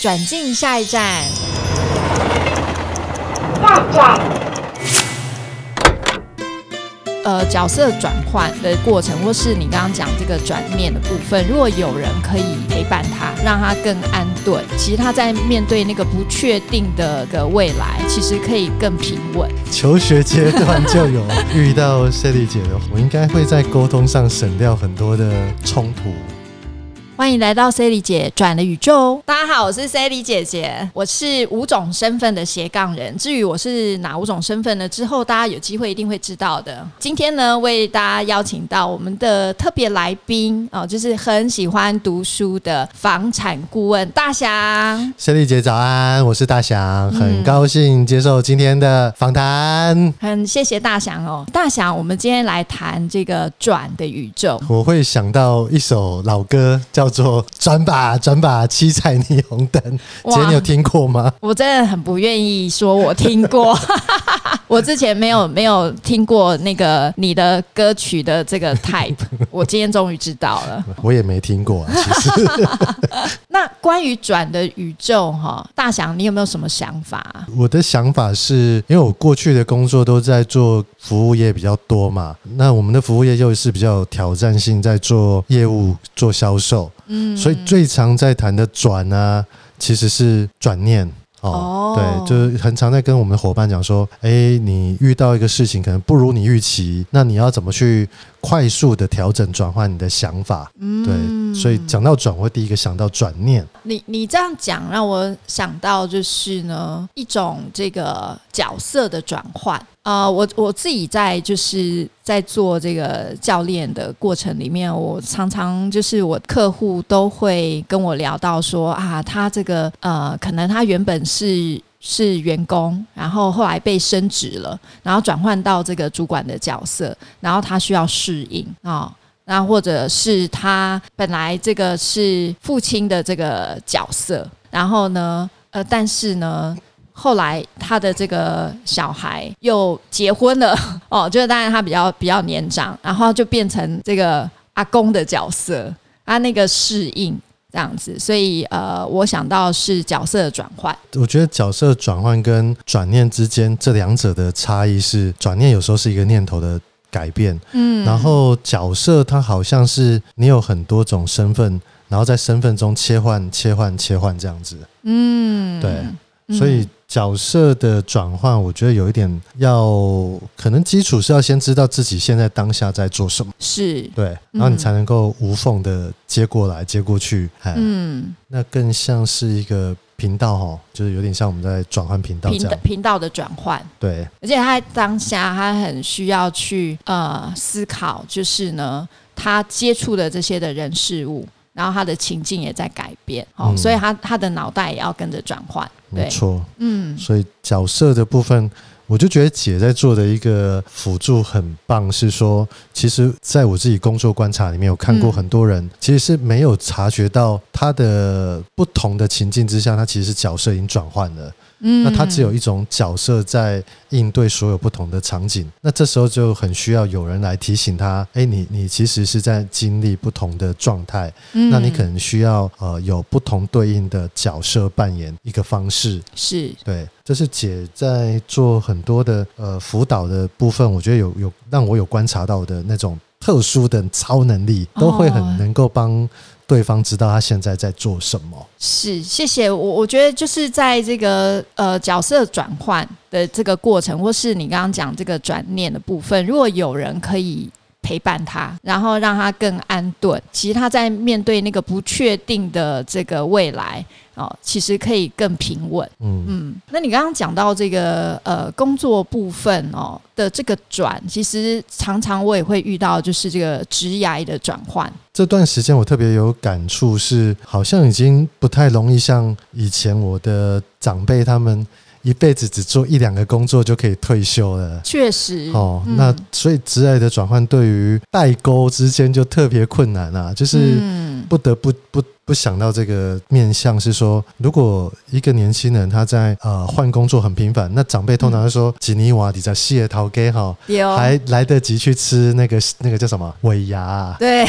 转进下一站。下站。呃，角色转换的过程，或是你刚刚讲这个转念的部分，如果有人可以陪伴他，让他更安顿，其实他在面对那个不确定的个未来，其实可以更平稳。求学阶段就有遇到 Sally 姐的，我应该会在沟通上省掉很多的冲突。欢迎来到 Sally 姐转了宇宙。大家好，我是 Sally 姐姐，我是五种身份的斜杠人。至于我是哪五种身份呢？之后大家有机会一定会知道的。今天呢，为大家邀请到我们的特别来宾哦，就是很喜欢读书的房产顾问大祥。Sally 姐早安，我是大祥，很高兴接受今天的访谈。很谢谢大祥哦，大祥，我们今天来谈这个转的宇宙。我会想到一首老歌，叫做《转吧转吧七彩霓虹灯》，哇。姐你有听过吗？我真的很不愿意说我听过，我之前没有没有听过那个你的歌曲的这个 type，我今天终于知道了。我也没听过啊，其实 那关于转的宇宙哈，大祥你有没有什么想法啊？我的想法是，因为我过去的工作都在做服务业比较多嘛，那我们的服务业又是比较有挑战性，在做业务、做销售，嗯，所以最常在谈的转呢，其实是转念。哦哦，对，就是很常在跟我们的伙伴讲说，哎，你遇到一个事情可能不如你预期，那你要怎么去快速的调整转换你的想法？嗯对，所以讲到转，我会第一个想到转念。你你这样讲让我想到就是呢一种这个角色的转换。呃，我我自己在就是在做这个教练的过程里面，我常常就是我客户都会跟我聊到说啊，他这个呃，可能他原本是是员工，然后后来被升职了，然后转换到这个主管的角色，然后他需要适应啊。那或者是他本来这个是父亲的这个角色，然后呢，呃，但是呢，后来他的这个小孩又结婚了，哦，就是当然他比较比较年长，然后就变成这个阿公的角色，他那个适应这样子，所以呃，我想到是角色的转换，我觉得角色转换跟转念之间这两者的差异是，转念有时候是一个念头的改变，嗯。然后角色它好像是你有很多种身份，然后在身份中切换、切换、切换这样子。嗯。对。嗯。所以角色的转换，我觉得有一点要，可能基础是要先知道自己现在当下在做什么，是对，然后你才能够无缝的接过来、接过去。哎，嗯那更像是一个频道哈，就是有点像我们在转换频道这样。频道的转换。对，而且他在当下，他很需要去呃思考，就是呢，他接触的这些的人事物，然后他的情境也在改变，哦，嗯所以他他的脑袋也要跟着转换，对，没错。嗯所以角色的部分，我就觉得姐在做的一个辅助很棒，是说，其实在我自己工作观察里面，有看过嗯很多人其实是没有察觉到他的不同的情境之下，他其实是角色已经转换了。嗯。那他只有一种角色在应对所有不同的场景，那这时候就很需要有人来提醒他，哎，你你其实是在经历不同的状态，嗯。那你可能需要呃有不同对应的角色扮演一个方式。是。对，这是姐在做很多的呃辅导的部分，我觉得有有让我有观察到的那种特殊的超能力，都会很哦。能够帮对方知道他现在在做什么。是，谢谢我。我觉得就是在这个呃角色转换的这个过程，或是你刚刚讲这个转念的部分，如果有人可以陪伴他，然后让他更安顿，其实他在面对那个不确定的这个未来哦，其实可以更平稳。嗯，嗯，那你刚刚讲到这个呃工作部分哦的这个转，其实常常我也会遇到，就是这个职涯的转换。这段时间我特别有感触是，好像已经不太容易像以前我的长辈他们一辈子只做一两个工作就可以退休了。确实，哦，嗯。那所以职业的转换对于代沟之间就特别困难啊，就是嗯。不得不不不想到这个面向是说，如果一个年轻人他在呃换工作很频繁，那长辈通常会说吉尼瓦底在谢桃给哈，有还来得及去吃那个那个叫什么尾牙、啊，对，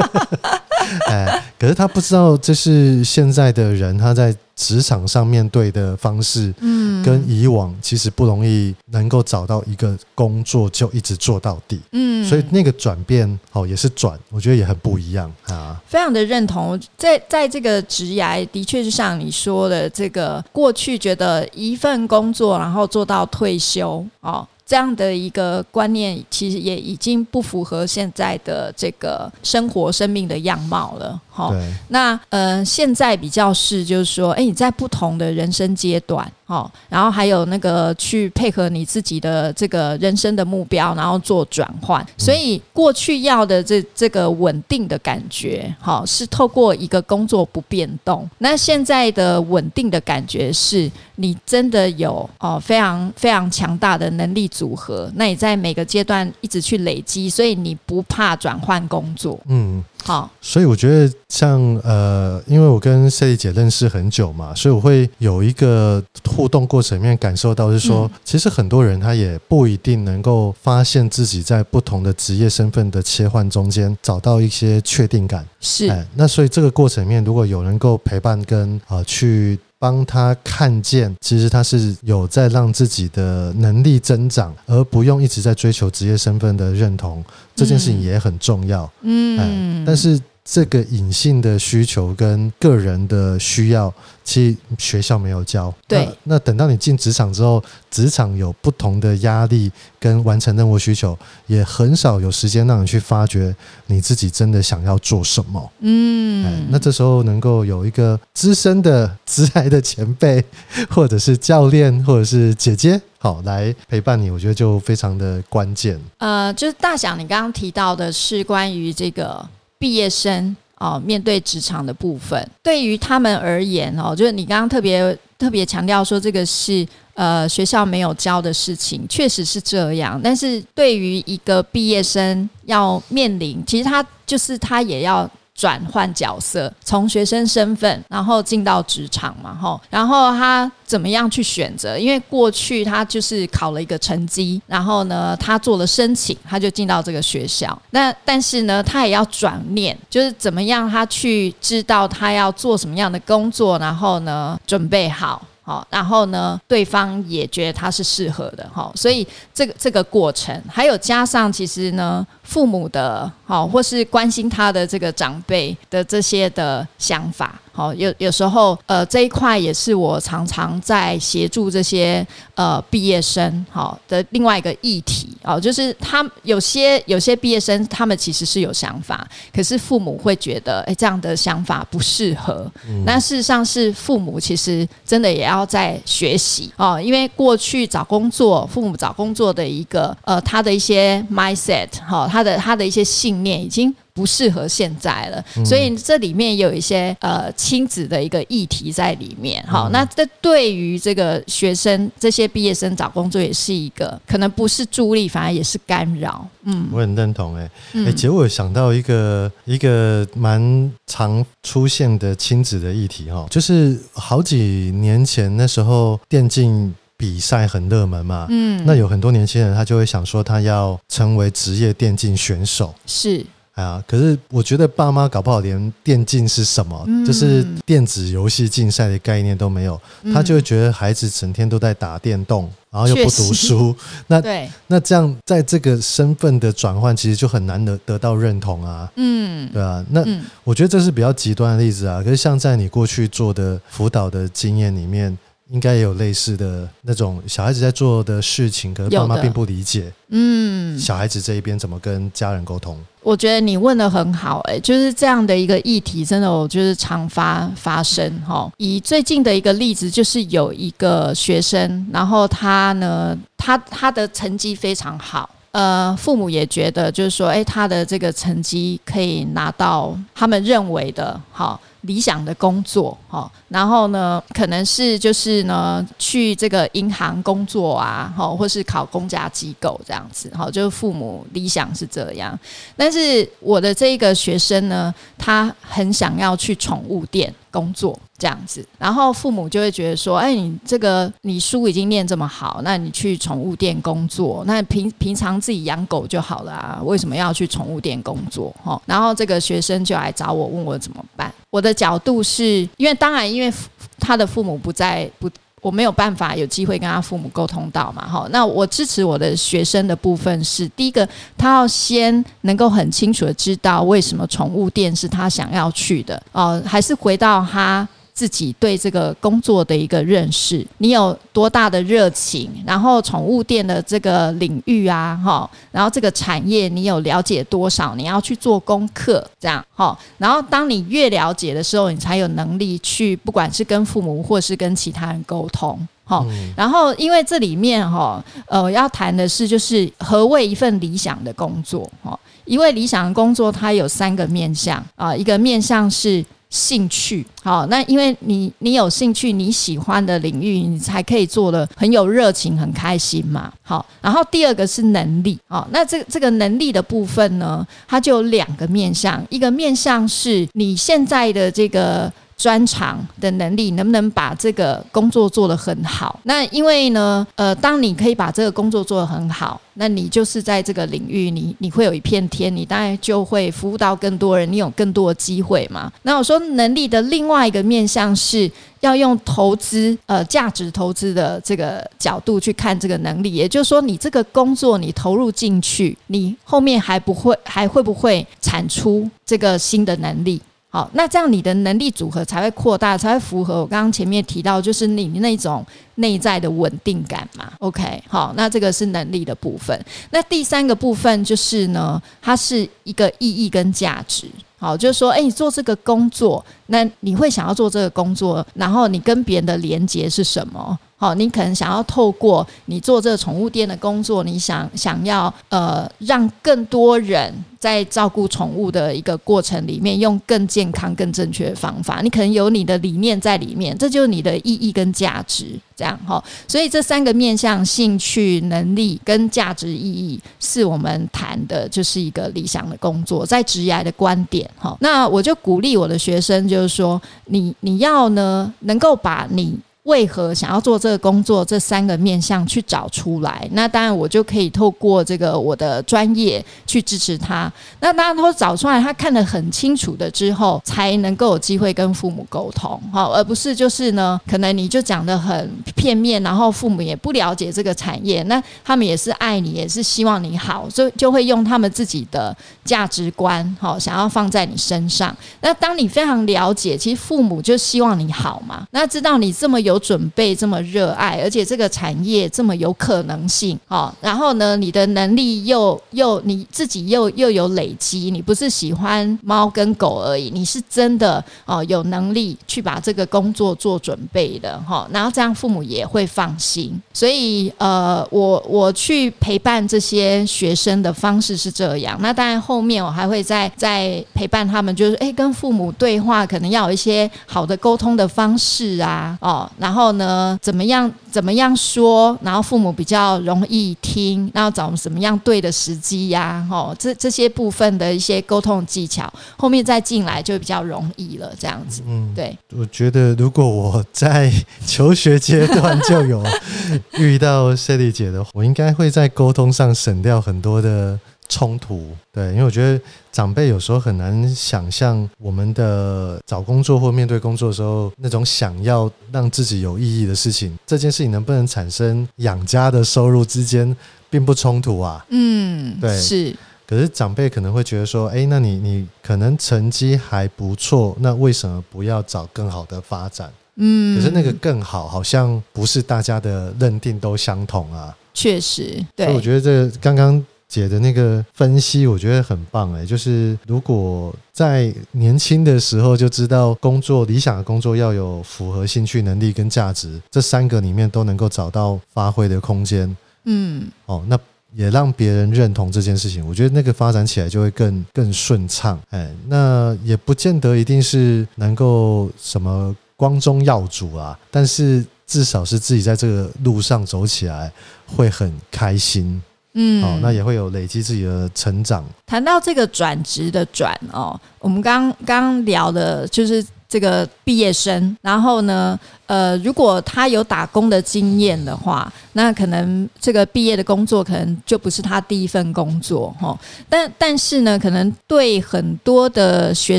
哎，可是他不知道这是现在的人他在职场上面对的方式，嗯跟以往其实不容易能够找到一个工作就一直做到底，嗯所以那个转变哦也是转，我觉得也很不一样啊。非常的认同，在在这个职涯，的确是像你说的，这个过去觉得一份工作，然后做到退休哦。这样的一个观念，其实也已经不符合现在的这个生活生命的样貌了。哈、对，那呃，现在比较是就是说，哎，你在不同的人生阶段，哦，然后还有那个去配合你自己的这个人生的目标，然后做转换。所以过去要的这这个稳定的感觉，好、是透过一个工作不变动。那现在的稳定的感觉是，你真的有哦非常非常强大的能力组合，那你在每个阶段一直去累积，所以你不怕转换工作。嗯，好、所以我觉得像呃，因为我跟赛丽姐认识很久嘛，所以我会有一个互动过程里面感受到是说，嗯其实很多人他也不一定能够发现自己在不同的职业身份的切换中间找到一些确定感。是。哎，那所以这个过程里面，如果有能够陪伴跟啊、呃去帮他看见，其实他是有在让自己的能力增长，而不用一直在追求职业身份的认同，这件事情嗯也很重要。嗯哎，但是这个隐性的需求跟个人的需要，其实学校没有教。对那，那等到你进职场之后，职场有不同的压力跟完成任务需求，也很少有时间让你去发掘你自己真的想要做什么。哎嗯，，那这时候能够有一个资深的职来的前辈，或者是教练，或者是姐姐，好来陪伴你，我觉得就非常的关键。呃，就是大想，你刚刚提到的是关于这个毕业生哦、面对职场的部分，对于他们而言哦，就是你刚刚特别特别强调说这个是呃学校没有教的事情，确实是这样。但是对于一个毕业生要面临，其实他就是他也要。转换角色，从学生身份，然后进到职场嘛，吼，然后他怎么样去选择？因为过去他就是考了一个成绩，然后呢，他做了申请，他就进到这个学校。那但是呢，他也要转念，就是怎么样他去知道他要做什么样的工作，然后呢，准备好。好，然后呢，对方也觉得他是适合的，哈，所以这个这个过程，还有加上其实呢，父母的好，或是关心他的这个长辈的这些的想法，好，有有时候呃这一块也是我常常在协助这些呃毕业生好的另外一个议题哦，就是他有些有些毕业生他们其实是有想法，可是父母会觉得哎这样的想法不适合，那事实上是父母其实真的也要在学习哦，因为过去找工作，父母找工作的一个呃他的一些 mindset 哈、他的他的一些信念已经。不适合现在了，所以这里面有一些呃亲子的一个议题在里面。好，那这对于这个学生这些毕业生找工作也是一个可能不是助力，反而也是干扰。嗯我很认同、欸，哎、嗯哎，结果有想到一个一个蛮常出现的亲子的议题哈，就是好几年前那时候电竞比赛很热门嘛，嗯，那有很多年轻人他就会想说他要成为职业电竞选手。是。啊，可是我觉得爸妈搞不好连电竞是什么，嗯。就是电子游戏竞赛的概念都没有，他就会觉得孩子整天都在打电动，然后又不读书，那对，那这样在这个身份的转换，其实就很难得得到认同啊，嗯。对啊，那嗯。我觉得这是比较极端的例子啊。可是像在你过去做的辅导的经验里面，应该也有类似的那种小孩子在做的事情，可是爸妈并不理解嗯，小孩子这一边怎么跟家人沟通。我觉得你问的很好、哎，就是这样的一个议题，真的我就是常发发生哈。以最近的一个例子，就是有一个学生，然后他呢，他他的成绩非常好。呃，父母也觉得，就是说，哎，他的这个成绩可以拿到他们认为的好理想的工作，哈，然后呢，可能是就是呢，去这个银行工作啊，哈，或是考公家机构这样子，哈，就是父母理想是这样。但是我的这个学生呢，他很想要去宠物店工作这样子，然后父母就会觉得说，哎，你这个你书已经念这么好，那你去宠物店工作，那平平常自己养狗就好了啊，为什么要去宠物店工作？哦，然后这个学生就来找我，问我怎么办。我的角度是因为当然，因为他的父母不在不。我没有办法有机会跟他父母沟通到嘛，哈，那我支持我的学生的部分是第一个，他要先能够很清楚的知道为什么宠物店是他想要去的，哦，还是回到他。自己对这个工作的一个认识，你有多大的热情？然后宠物店的这个领域啊，哈，然后这个产业你有了解多少？你要去做功课，这样哈。然后当你越了解的时候，你才有能力去，不管是跟父母或是跟其他人沟通，哈。然后因为这里面哈，呃，要谈的是就是何谓一份理想的工作？哈，因为理想的工作，它有三个面向啊，一个面向是。兴趣好，那因为你你有兴趣，你喜欢的领域，你才可以做的很有热情、很开心嘛。好，然后第二个是能力，好，那这这个能力的部分呢，它就有两个面向，一个面向是你现在的这个。专长的能力能不能把这个工作做得很好？那因为呢，呃，当你可以把这个工作做得很好，那你就是在这个领域，你你会有一片天，你当然就会服务到更多人，你有更多的机会嘛。那我说能力的另外一个面向是要用投资，呃，价值投资的这个角度去看这个能力，也就是说，你这个工作你投入进去，你后面还不会还会不会产出这个新的能力？好，那这样你的能力组合才会扩大，才会符合我刚刚前面提到，就是你那种内在的稳定感嘛。OK，好，那这个是能力的部分。那第三个部分就是呢，它是一个意义跟价值。好，就是说，哎，你做这个工作，那你会想要做这个工作，然后你跟别人的连接是什么？好，你可能想要透过你做这个宠物店的工作，你想想要呃，让更多人在照顾宠物的一个过程里面，用更健康、更正确的方法。你可能有你的理念在里面，这就是你的意义跟价值，这样哈。所以这三个面向：兴趣、能力跟价值意义，是我们谈的，就是一个理想的工作，在职业的观点哈。那我就鼓励我的学生，就是说，你你要呢，能够把你。为何想要做这个工作？这三个面向去找出来，那当然我就可以透过这个我的专业去支持他。那当然，他找出来，他看得很清楚的之后，才能够有机会跟父母沟通，好，而不是就是呢，可能你就讲的很片面，然后父母也不了解这个产业，那他们也是爱你，也是希望你好，就就会用他们自己的价值观，好，想要放在你身上。那当你非常了解，其实父母就希望你好嘛，那知道你这么有。准备这么热爱，而且这个产业这么有可能性，哦，然后呢，你的能力又又你自己又又有累积，你不是喜欢猫跟狗而已，你是真的哦有能力去把这个工作做准备的哈，然后这样父母也会放心。所以呃，我我去陪伴这些学生的方式是这样，那当然后面我还会再再陪伴他们，就是诶，跟父母对话，可能要有一些好的沟通的方式啊，哦。然后呢？怎么样？怎么样说？然后父母比较容易听，然后找什么样对的时机呀？吼，这这些部分的一些沟通技巧，后面再进来就比较容易了。这样子，嗯，对。我觉得如果我在求学阶段就有 遇到 Sally 姐的话，我应该会在沟通上省掉很多的。冲突，对，因为我觉得长辈有时候很难想象我们的找工作或面对工作的时候，那种想要让自己有意义的事情，这件事情能不能产生养家的收入之间并不冲突啊？嗯，对，是。可是长辈可能会觉得说，哎，那你你可能成绩还不错，那为什么不要找更好的发展？嗯，可是那个更好好像不是大家的认定都相同啊。确实，对，我觉得这刚刚。姐的那个分析，我觉得很棒哎，就是如果在年轻的时候就知道工作理想的工作要有符合兴趣、能力跟价值这三个里面都能够找到发挥的空间，嗯，哦，那也让别人认同这件事情，我觉得那个发展起来就会更更顺畅，哎，那也不见得一定是能够什么光宗耀祖啊，但是至少是自己在这个路上走起来会很开心。嗯，哦，那也会有累积自己的成长。谈到这个转职的转哦，我们刚刚聊的就是这个毕业生，然后呢，呃，如果他有打工的经验的话，那可能这个毕业的工作可能就不是他第一份工作哈。但但是呢，可能对很多的学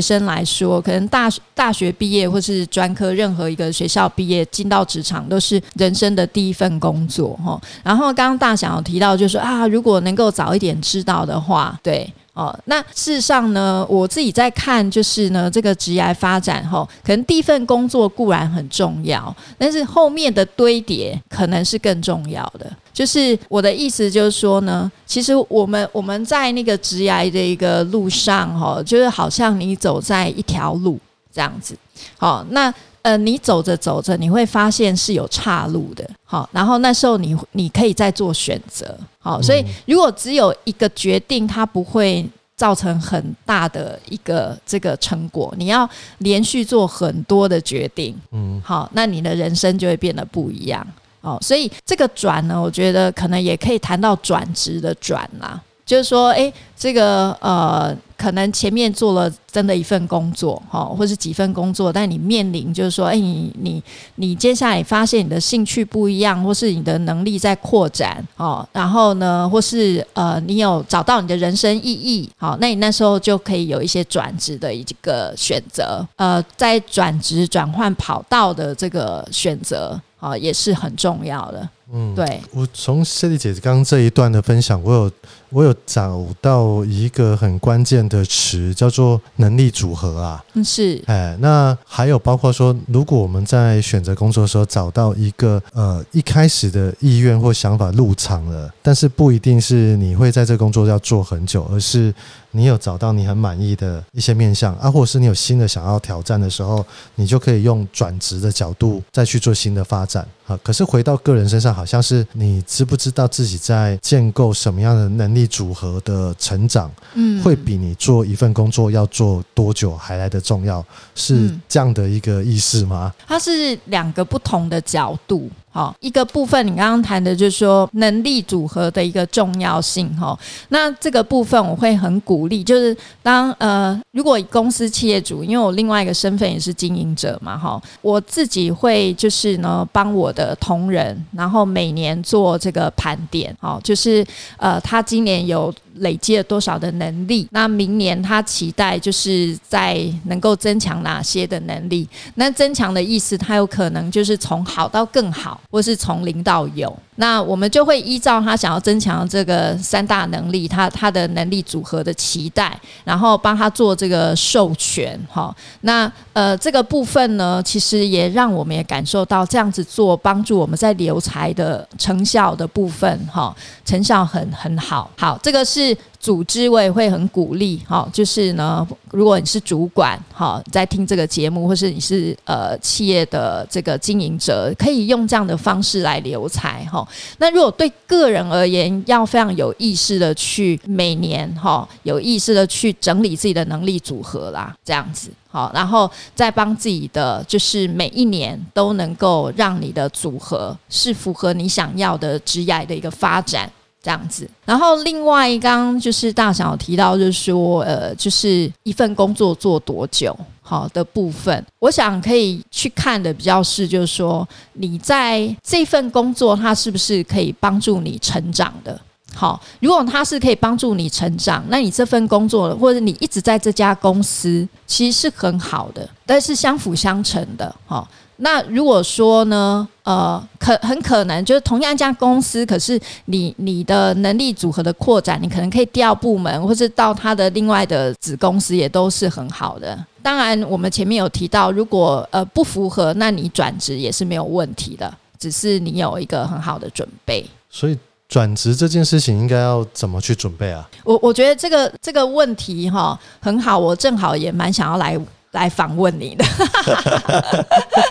生来说，可能大大学毕业或是专科任何一个学校毕业进到职场都是人生的第一份工作哈。然后刚刚大想有提到，就是啊，如果能够早一点知道的话，对。哦，那事实上呢，我自己在看，就是呢，这个职业发展后，可能第一份工作固然很重要，但是后面的堆叠可能是更重要的。就是我的意思，就是说呢，其实我们我们在那个职业的一个路上，哈，就是好像你走在一条路这样子。好，那呃，你走着走着，你会发现是有岔路的。好，然后那时候你你可以再做选择。好，所以如果只有一个决定，它不会造成很大的一个这个成果。你要连续做很多的决定，嗯，好，那你的人生就会变得不一样。哦，所以这个转呢，我觉得可能也可以谈到转职的转啦。就是说，哎，这个呃，可能前面做了真的一份工作，哈，或是几份工作，但你面临就是说，哎，你你你接下来发现你的兴趣不一样，或是你的能力在扩展，哦，然后呢，或是呃，你有找到你的人生意义，好，那你那时候就可以有一些转职的一个选择，呃，在转职转换跑道的这个选择，啊，也是很重要的。嗯，对我从谢丽姐刚刚这一段的分享，我有我有找到一个很关键的词，叫做能力组合啊。嗯，是。哎，那还有包括说，如果我们在选择工作的时候找到一个呃一开始的意愿或想法入场了，但是不一定是你会在这工作要做很久，而是。你有找到你很满意的一些面向啊，或者是你有新的想要挑战的时候，你就可以用转职的角度再去做新的发展啊。可是回到个人身上，好像是你知不知道自己在建构什么样的能力组合的成长，嗯，会比你做一份工作要做多久还来得重要，是这样的一个意思吗？它是两个不同的角度。哦，一个部分你刚刚谈的就是说能力组合的一个重要性哈。那这个部分我会很鼓励，就是当呃，如果公司企业主，因为我另外一个身份也是经营者嘛哈，我自己会就是呢帮我的同仁，然后每年做这个盘点，好，就是呃他今年有。累积了多少的能力？那明年他期待就是在能够增强哪些的能力？那增强的意思，他有可能就是从好到更好，或是从零到有。那我们就会依照他想要增强这个三大能力，他他的能力组合的期待，然后帮他做这个授权。哈，那呃这个部分呢，其实也让我们也感受到这样子做帮助我们在留才的成效的部分，哈，成效很很好。好，这个是。组织我也会很鼓励，哈，就是呢，如果你是主管，哈，在听这个节目，或是你是呃企业的这个经营者，可以用这样的方式来留才，哈。那如果对个人而言，要非常有意识的去每年，哈，有意识的去整理自己的能力组合啦，这样子，好，然后再帮自己的，就是每一年都能够让你的组合是符合你想要的职业的一个发展。这样子，然后另外一刚就是大小提到，就是说，呃，就是一份工作做多久，好的部分，我想可以去看的比较是，就是说你在这份工作，它是不是可以帮助你成长的？好，如果它是可以帮助你成长，那你这份工作或者你一直在这家公司，其实是很好的，但是相辅相成的，好。那如果说呢，呃，可很可能就是同样一家公司，可是你你的能力组合的扩展，你可能可以调部门，或是到他的另外的子公司，也都是很好的。当然，我们前面有提到，如果呃不符合，那你转职也是没有问题的，只是你有一个很好的准备。所以转职这件事情应该要怎么去准备啊？我我觉得这个这个问题哈很好，我正好也蛮想要来。来访问你的，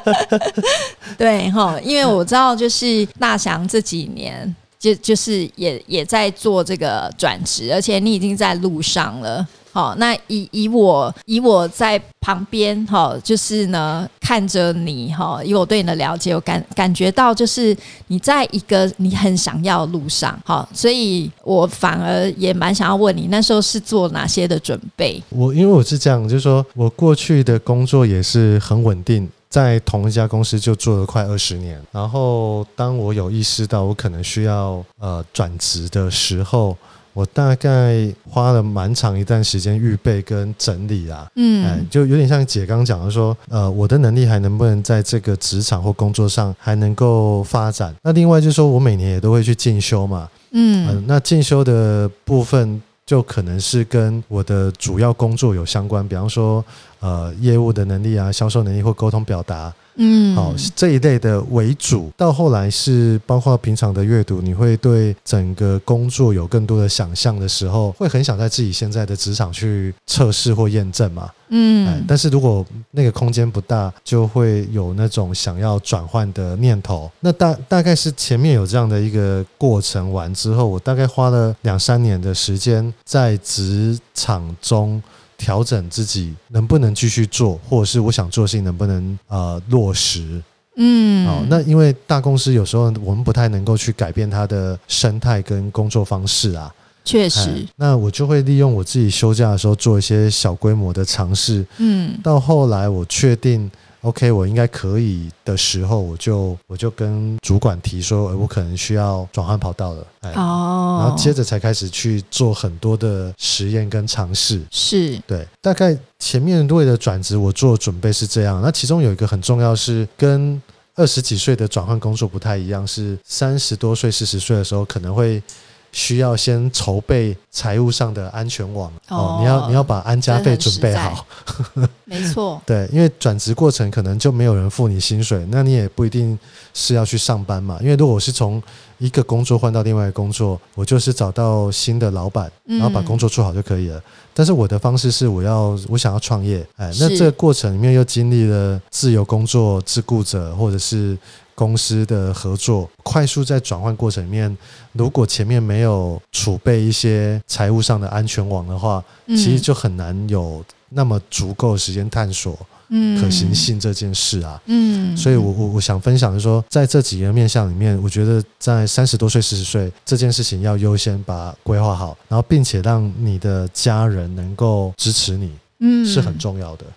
对哈，因为我知道就是大祥这几年就就是也也在做这个转职，而且你已经在路上了。好，那以以我以我在旁边哈，就是呢看着你哈，以我对你的了解，我感感觉到就是你在一个你很想要的路上，好，所以我反而也蛮想要问你，那时候是做哪些的准备？我因为我是这样，就是说我过去的工作也是很稳定。在同一家公司就做了快二十年，然后当我有意识到我可能需要呃转职的时候。我大概花了蛮长一段时间预备跟整理啊，嗯，哎，就有点像姐刚刚讲的说，呃，我的能力还能不能在这个职场或工作上还能够发展？那另外就是说我每年也都会去进修嘛，嗯嗯，那进修的部分就可能是跟我的主要工作有相关，比方说呃业务的能力啊、销售能力或沟通表达。嗯，好，这一类的为主，到后来是包括平常的阅读，你会对整个工作有更多的想象的时候，会很想在自己现在的职场去测试或验证嘛。哎嗯，但是如果那个空间不大，就会有那种想要转换的念头。那大大概是前面有这样的一个过程完之后，我大概花了两三年的时间在职场中。调整自己能不能继续做，或者是我想做的事情能不能呃落实。嗯，好，那因为大公司有时候我们不太能够去改变它的生态跟工作方式啊。哎确实，那我就会利用我自己休假的时候做一些小规模的尝试。嗯到后来我确定 OK，我应该可以的时候，我就我就跟主管提说，呃我可能需要转换跑道了。哎，哦，然后接着才开始去做很多的实验跟尝试。是，对，大概前面为了转职，我做准备是这样。那其中有一个很重要是跟二十几岁的转换工作不太一样，是三十多岁、四十岁的时候可能会需要先筹备财务上的安全网哦哦你要你要把安家费准备好。没错，对，因为转职过程可能就没有人付你薪水，那你也不一定是要去上班嘛。因为如果我是从一个工作换到另外一个工作，我就是找到新的老板，然后把工作做好就可以了。但是我的方式是，我要我想要创业，哎，那这个过程里面又经历了自由工作、自雇者或者是公司的合作，快速在转换过程里面，如果前面没有储备一些财务上的安全网的话，嗯其实就很难有那么足够时间探索嗯可行，性这件事啊。嗯，所以我，我我想分享的是说，在这几个面向里面，我觉得在三十多岁、四十岁这件事情要优先把规划好，然后并且让你的家人能够支持你，嗯是很重要的。嗯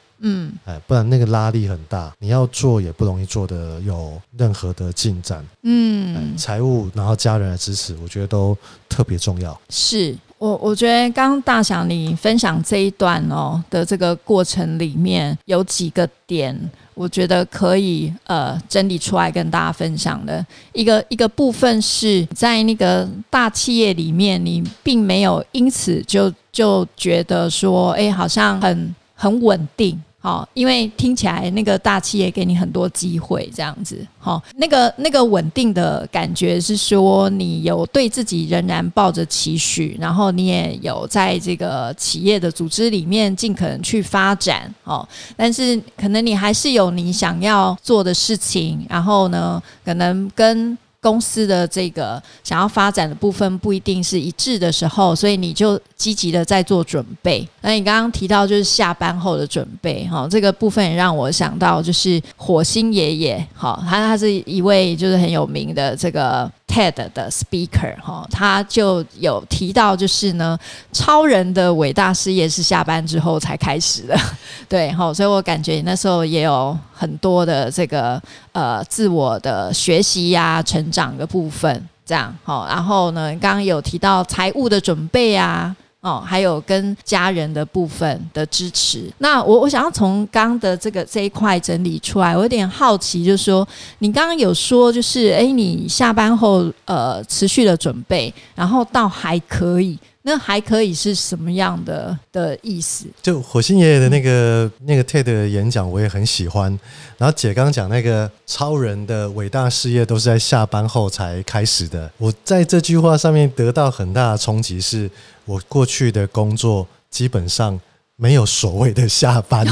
哎，不然那个拉力很大，你要做也不容易做的有任何的进展。嗯哎，财务然后家人的支持，我觉得都特别重要。是我，我觉得刚刚大祥你分享这一段哦的这个过程里面有几个点，我觉得可以呃整理出来跟大家分享的。一个一个部分是在那个大企业里面，你并没有因此就就觉得说，哎，好像很很稳定。好，因为听起来那个大企业给你很多机会，这样子，好，那个那个稳定的感觉是说，你有对自己仍然抱着期许，然后你也有在这个企业的组织里面尽可能去发展，哦，但是可能你还是有你想要做的事情，然后呢，可能跟公司的这个想要发展的部分不一定是一致的时候，所以你就积极的在做准备。那你刚刚提到就是下班后的准备，哈，这个部分也让我想到就是火星爷爷，哈，他他是一位就是很有名的这个 TED 的 speaker，哈，他就有提到就是呢，超人的伟大事业是下班之后才开始的，对，哈，所以我感觉你那时候也有很多的这个呃自我的学习呀、成长的部分，这样哈。然后呢，刚刚有提到财务的准备啊。哦，还有跟家人的部分的支持。那我我想要从刚的这个这一块整理出来，我有点好奇，就是说你刚刚有说，就是诶，你下班后呃持续的准备，然后到还可以，那还可以是什么样的的意思？就火星爷爷的那个那个 TED 的演讲，我也很喜欢。然后姐刚讲那个超人的伟大事业都是在下班后才开始的，我在这句话上面得到很大的冲击，是我过去的工作基本上没有所谓的下班，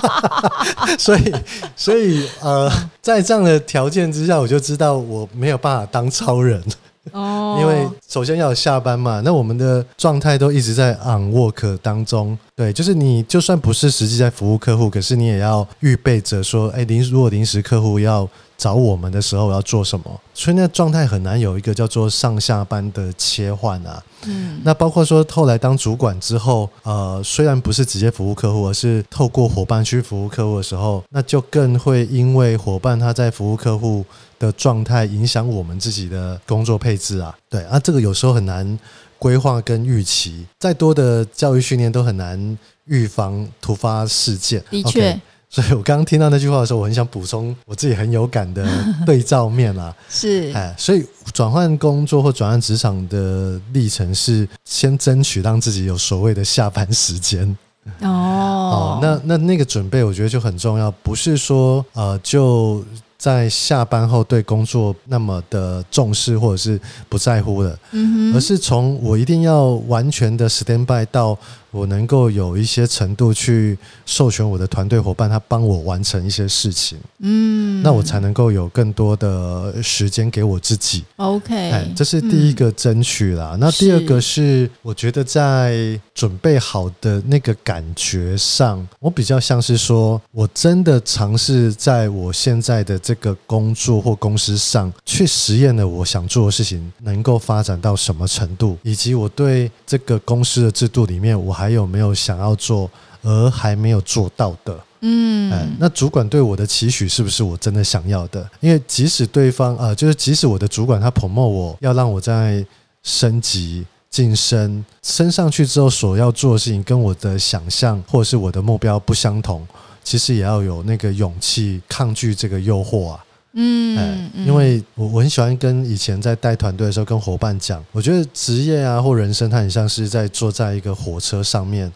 所以所以呃，在这样的条件之下，我就知道我没有办法当超人。哦因为首先要有下班嘛，那我们的状态都一直在 on work 当中。对，就是你就算不是实际在服务客户，可是你也要预备着说，哎，临如果临时客户要找我们的时候我要做什么，所以那状态很难有一个叫做上下班的切换啊。嗯，那包括说后来当主管之后，呃，虽然不是直接服务客户，而是透过伙伴去服务客户的时候，那就更会因为伙伴他在服务客户的状态影响我们自己的工作配置啊。对啊，这个有时候很难规划跟预期，再多的教育训练都很难预防突发事件。的确。所以我刚刚听到那句话的时候，我很想补充我自己很有感的对照面啊。是，哎，所以转换工作或转换职场的历程是先争取让自己有所谓的下班时间。哦哦，那那那个准备，我觉得就很重要，不是说呃就在下班后对工作那么的重视或者是不在乎的，嗯，而是从我一定要完全的 stand by 到我能够有一些程度去授权我的团队伙伴，他帮我完成一些事情，嗯，那我才能够有更多的时间给我自己。OK，哎，这是第一个争取啦。那第二个是，我觉得在准备好的那个感觉上，我比较像是说，我真的尝试在我现在的这个工作或公司上去实验了我想做的事情能够发展到什么程度，以及我对这个公司的制度里面，我还有没有想要做而还没有做到的。嗯，哎，那主管对我的期许是不是我真的想要的？因为即使对方呃，就是即使我的主管他 promote 我要让我在升级晋升升上去之后所要做的事情跟我的想象或者是我的目标不相同，其实也要有那个勇气抗拒这个诱惑啊。嗯，哎，嗯因为我我很喜欢跟以前在带团队的时候跟伙伴讲，我觉得职业啊或人生，它很像是在坐在一个火车上面，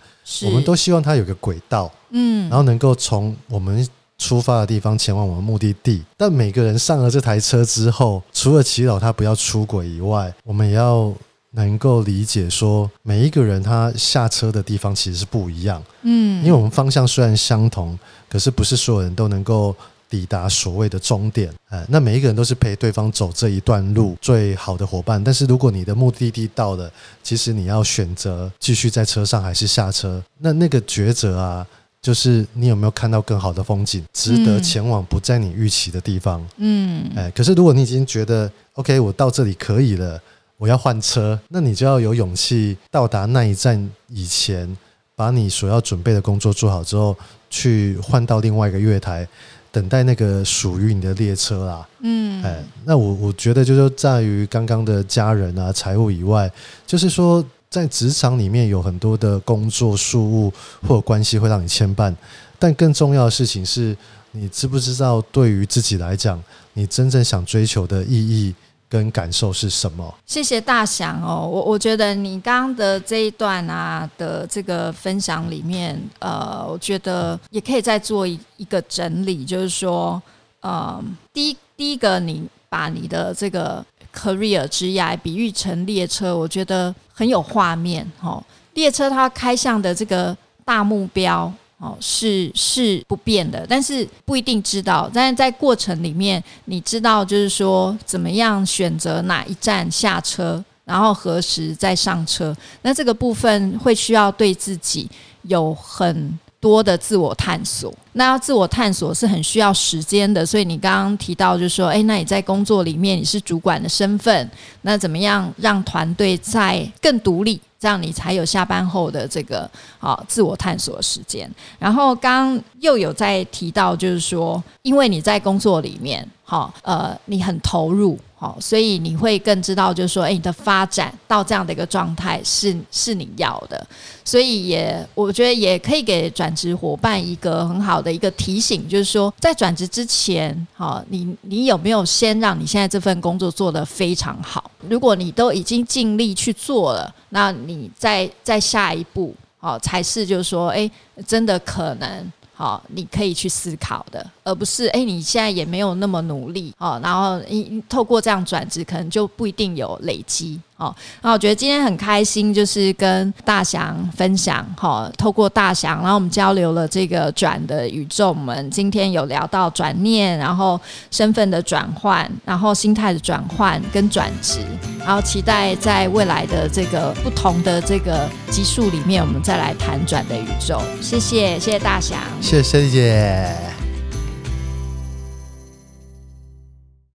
我们都希望它有个轨道，嗯，然后能够从我们出发的地方前往我们目的地。但每个人上了这台车之后，除了祈祷他不要出轨以外，我们也要能够理解说，每一个人他下车的地方其实是不一样，嗯，因为我们方向虽然相同，可是不是所有人都能够。抵达所谓的终点，哎，那每一个人都是陪对方走这一段路最好的伙伴。但是如果你的目的地到了，其实你要选择继续在车上还是下车，那那个抉择啊，就是你有没有看到更好的风景，值得嗯前往不在你预期的地方。嗯，哎，可是如果你已经觉得 OK，我到这里可以了，我要换车，那你就要有勇气到达那一站以前，把你所要准备的工作做好之后，去换到另外一个月台，等待那个属于你的列车啦。嗯，哎，那我我觉得就是在于刚刚的家人啊、财务以外，就是说在职场里面有很多的工作事务或关系会让你牵绊，但更重要的事情是你知不知道对于自己来讲，你真正想追求的意义跟感受是什么？谢谢大祥哦，我我觉得你刚刚的这一段啊的这个分享里面，呃，我觉得也可以再做一一个整理，就是说，呃，第一第一个，你把你的这个 career 之涯比喻成列车，我觉得很有画面哦。列车它开向的这个大目标。哦，是是不变的，但是不一定知道。但是在过程里面，你知道就是说怎么样选择哪一站下车，然后何时再上车。那这个部分会需要对自己有很多的自我探索。那要自我探索是很需要时间的，所以你刚刚提到就是说，诶，那你在工作里面你是主管的身份，那怎么样让团队在更独立？这样你才有下班后的这个啊自我探索时间。然后刚又有在提到，就是说，因为你在工作里面，好呃，你很投入，好，所以你会更知道，就是说，诶，你的发展到这样的一个状态是是你要的。所以也我觉得也可以给转职伙伴一个很好的一个提醒，就是说，在转职之前，好，你你有没有先让你现在这份工作做得非常好？如果你都已经尽力去做了，那你再再下一步，好，才是就是说，诶，真的可能。哦，你可以去思考的，而不是哎，你现在也没有那么努力哦，然后你透过这样转职，可能就不一定有累积。哦。那我觉得今天很开心，就是跟大祥分享哈、透过大祥，然后我们交流了这个转的宇宙。我们今天有聊到转念，然后身份的转换，然后心态的转换跟转职，然后期待在未来的这个不同的这个集数里面，我们再来谈转的宇宙。谢谢，谢谢大祥。谢谢谢姐。